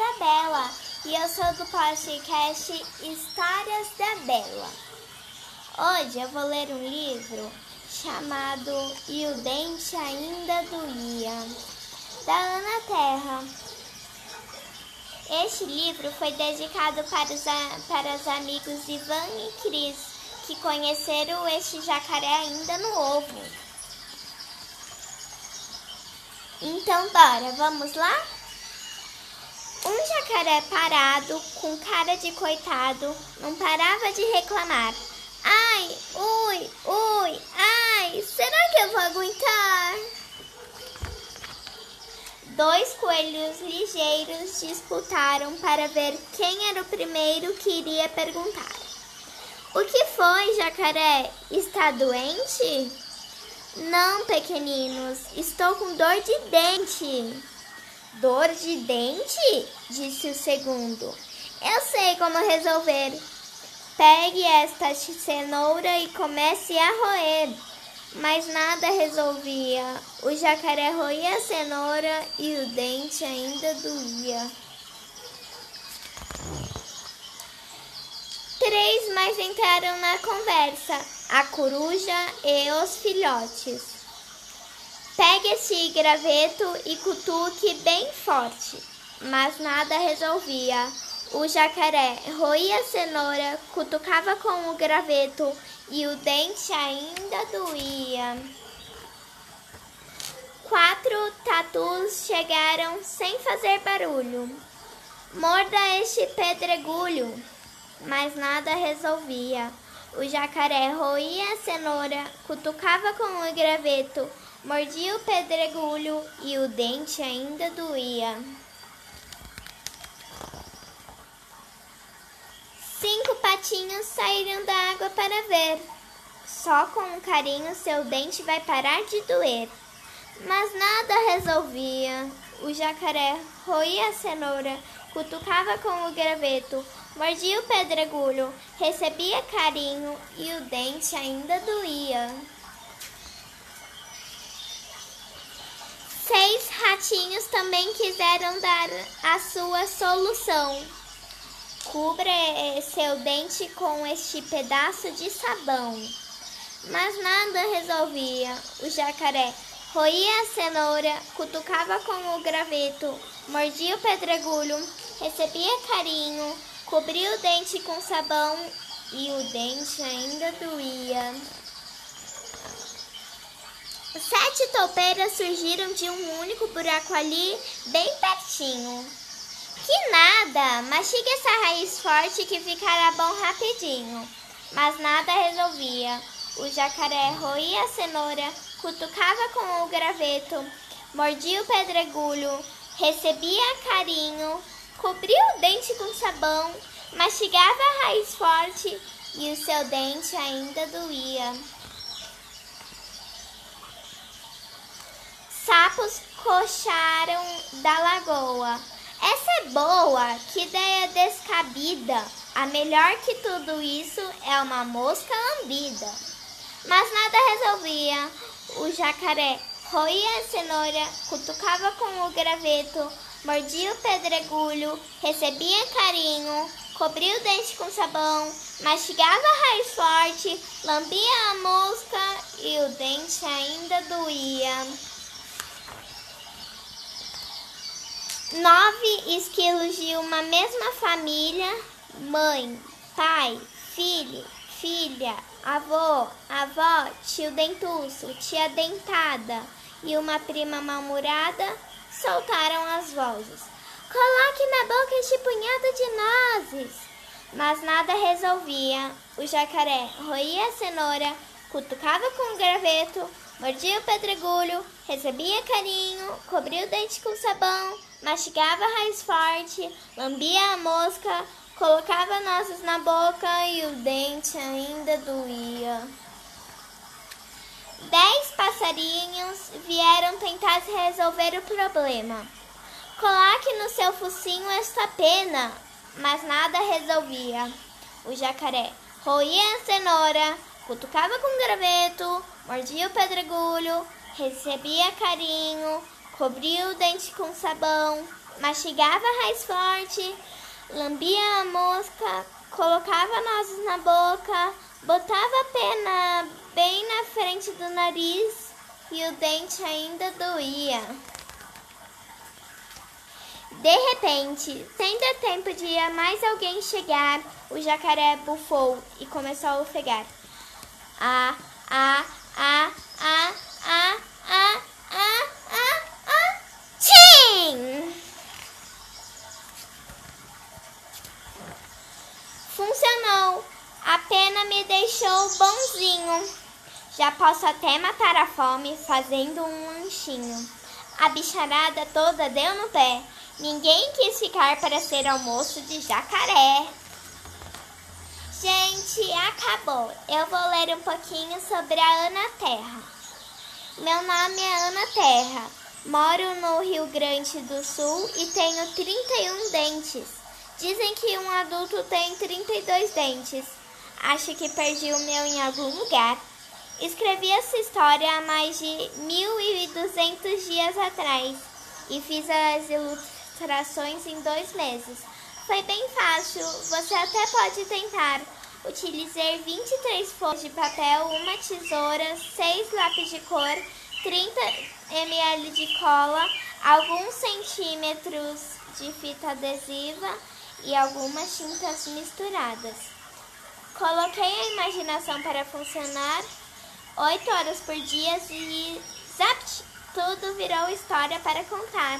Isabela e eu sou do podcast Histórias da Bela. Hoje eu vou ler um livro chamado E o Dente Ainda Doía, da Ana Terra. Este livro foi dedicado para os, para os amigos Ivan e Cris, que conheceram este jacaré ainda no ovo. Então, Dora, vamos lá? Um jacaré parado, com cara de coitado, não parava de reclamar. Ai, ui, ui, ai, será que eu vou aguentar? Dois coelhos ligeiros disputaram para ver quem era o primeiro que iria perguntar. O que foi, jacaré? Está doente? Não, pequeninos, estou com dor de dente. Dor de dente? disse o segundo. Eu sei como resolver. Pegue esta cenoura e comece a roer. Mas nada resolvia. O jacaré roía a cenoura e o dente ainda doía. Três mais entraram na conversa: a coruja e os filhotes. Pegue esse graveto e cutuque bem forte, mas nada resolvia. O jacaré roía a cenoura, cutucava com o graveto e o dente ainda doía. Quatro tatus chegaram sem fazer barulho. Morda este pedregulho, mas nada resolvia. O jacaré roía a cenoura, cutucava com o graveto, mordia o pedregulho e o dente ainda doía. Cinco patinhos saíram da água para ver. Só com um carinho seu dente vai parar de doer. Mas nada resolvia. O jacaré roía a cenoura, cutucava com o graveto, mordia o pedregulho, recebia carinho e o dente ainda doía. Seis ratinhos também quiseram dar a sua solução. Cubra seu dente com este pedaço de sabão. Mas nada resolvia. O jacaré roía a cenoura, cutucava com o graveto, mordia o pedregulho, recebia carinho, cobria o dente com sabão e o dente ainda doía. Sete toupeiras surgiram de um único buraco ali, bem pertinho. Que nada! Mastiga essa raiz forte que ficará bom rapidinho. Mas nada resolvia. O jacaré roía a cenoura, cutucava com o graveto, mordia o pedregulho, recebia carinho, cobria o dente com sabão, mastigava a raiz forte e o seu dente ainda doía. Sapos cocharam da lagoa. Essa é boa, que ideia descabida. A melhor que tudo isso é uma mosca lambida. Mas nada resolvia. O jacaré roía a cenoura, cutucava com o graveto, mordia o pedregulho, recebia carinho, cobria o dente com sabão, mastigava a raiz forte, lambia a mosca e o dente ainda doía. Nove esquilos de uma mesma família, mãe, pai, filho, filha, avô, avó, tio dentuço, tia dentada e uma prima mal-humorada, soltaram as vozes. Coloque na boca este punhado de nozes! Mas nada resolvia. O jacaré roía a cenoura, cutucava com o graveto, mordia o pedregulho, recebia carinho, cobria o dente com sabão, mastigava a raiz forte, lambia a mosca, colocava nozes na boca e o dente ainda doía. Passarinhos vieram tentar resolver o problema. Coloque no seu focinho esta pena, mas nada resolvia. O jacaré roía a cenoura, cutucava com graveto, mordia o pedregulho, recebia carinho, cobria o dente com sabão, mastigava raiz forte, lambia a mosca, colocava nozes na boca, botava a pena bem na frente do nariz e o dente ainda doía. De repente, dar tempo de mais alguém chegar, o jacaré bufou e começou a ofegar. Ah, ah, ah, ah, ah, ah, ah, ah, ah, tchim! Funcionou. A pena me deixou bonzinho. Já posso até matar a fome fazendo um lanchinho. A bicharada toda deu no pé. Ninguém quis ficar para ser almoço de jacaré. Gente, acabou. Eu vou ler um pouquinho sobre a Ana Terra. Meu nome é Ana Terra. Moro no Rio Grande do Sul e tenho 31 dentes. Dizem que um adulto tem 32 dentes. Acho que perdi o meu em algum lugar. Escrevi essa história há mais de 1.200 dias atrás e fiz as ilustrações em dois meses. Foi bem fácil, você até pode tentar. Utilizei 23 folhas de papel, uma tesoura, 6 lápis de cor, 30 ml de cola, alguns centímetros de fita adesiva e algumas tintas misturadas. Coloquei a imaginação para funcionar 8 horas por dia e zapt, tudo virou história para contar.